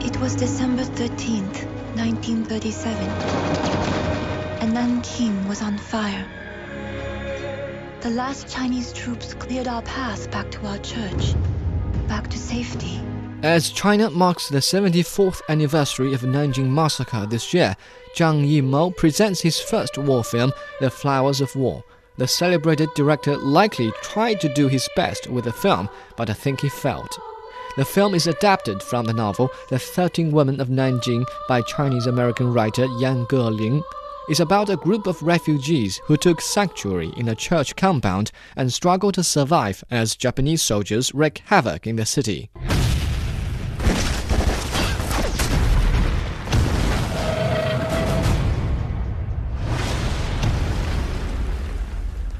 It was December 13th, 1937, and Nanking was on fire. The last Chinese troops cleared our path back to our church, back to safety. As China marks the 74th anniversary of Nanjing Massacre this year, Zhang Yimou presents his first war film, The Flowers of War. The celebrated director likely tried to do his best with the film, but I think he failed. The film is adapted from the novel The Thirteen Women of Nanjing by Chinese American writer Yan Geling. It's about a group of refugees who took sanctuary in a church compound and struggle to survive as Japanese soldiers wreak havoc in the city.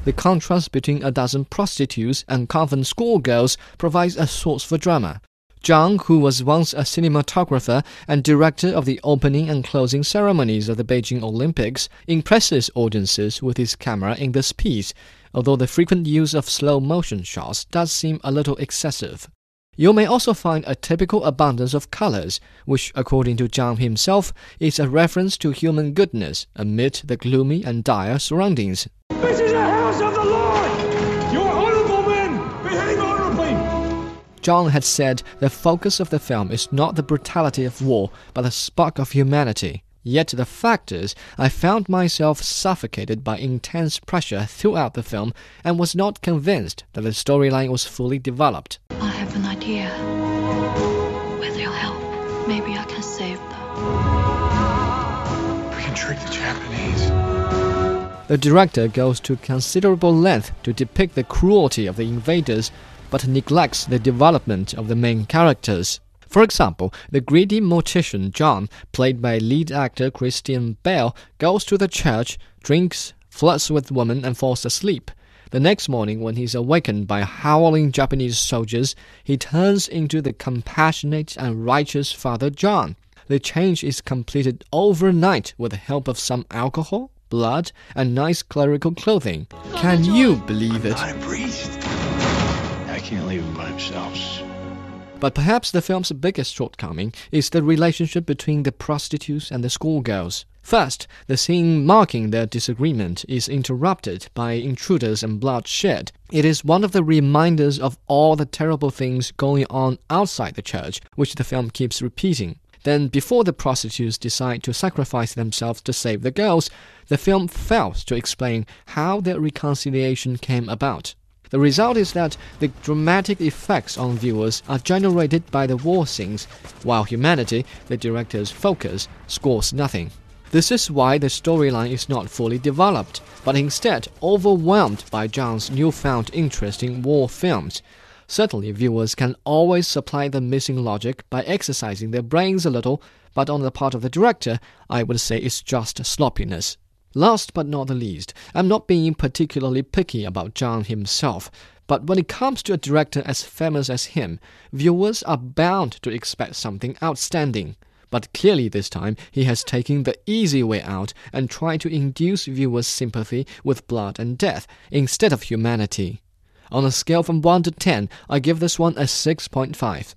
The contrast between a dozen prostitutes and convent schoolgirls provides a source for drama. Zhang, who was once a cinematographer and director of the opening and closing ceremonies of the Beijing Olympics, impresses audiences with his camera in this piece, although the frequent use of slow motion shots does seem a little excessive. You may also find a typical abundance of colors, which, according to Zhang himself, is a reference to human goodness amid the gloomy and dire surroundings. This is a house of the Lord! Zhang had said the focus of the film is not the brutality of war, but the spark of humanity. Yet the fact is, I found myself suffocated by intense pressure throughout the film and was not convinced that the storyline was fully developed. I have an idea. With your help, maybe I can save them. We can trick the Japanese. The director goes to considerable length to depict the cruelty of the invaders, but neglects the development of the main characters. For example, the greedy mortician John, played by lead actor Christian Bale, goes to the church, drinks, flirts with women, and falls asleep. The next morning, when he's awakened by howling Japanese soldiers, he turns into the compassionate and righteous Father John. The change is completed overnight with the help of some alcohol, blood, and nice clerical clothing. Can you believe it? Can't leave by. But perhaps the film's biggest shortcoming is the relationship between the prostitutes and the schoolgirls. First, the scene marking their disagreement is interrupted by intruders and bloodshed. It is one of the reminders of all the terrible things going on outside the church, which the film keeps repeating. Then, before the prostitutes decide to sacrifice themselves to save the girls, the film fails to explain how their reconciliation came about. The result is that the dramatic effects on viewers are generated by the war scenes, while humanity, the director's focus, scores nothing. This is why the storyline is not fully developed, but instead overwhelmed by Zhang's newfound interest in war films. Certainly, viewers can always supply the missing logic by exercising their brains a little, but on the part of the director, I would say it's just sloppiness. Last but not the least, I'm not being particularly picky about Zhang himself, but when it comes to a director as famous as him, viewers are bound to expect something outstanding. But clearly, this time, he has taken the easy way out and tried to induce viewers' sympathy with blood and death instead of humanity. On a scale from 1 to 10, I give this one a 6.5.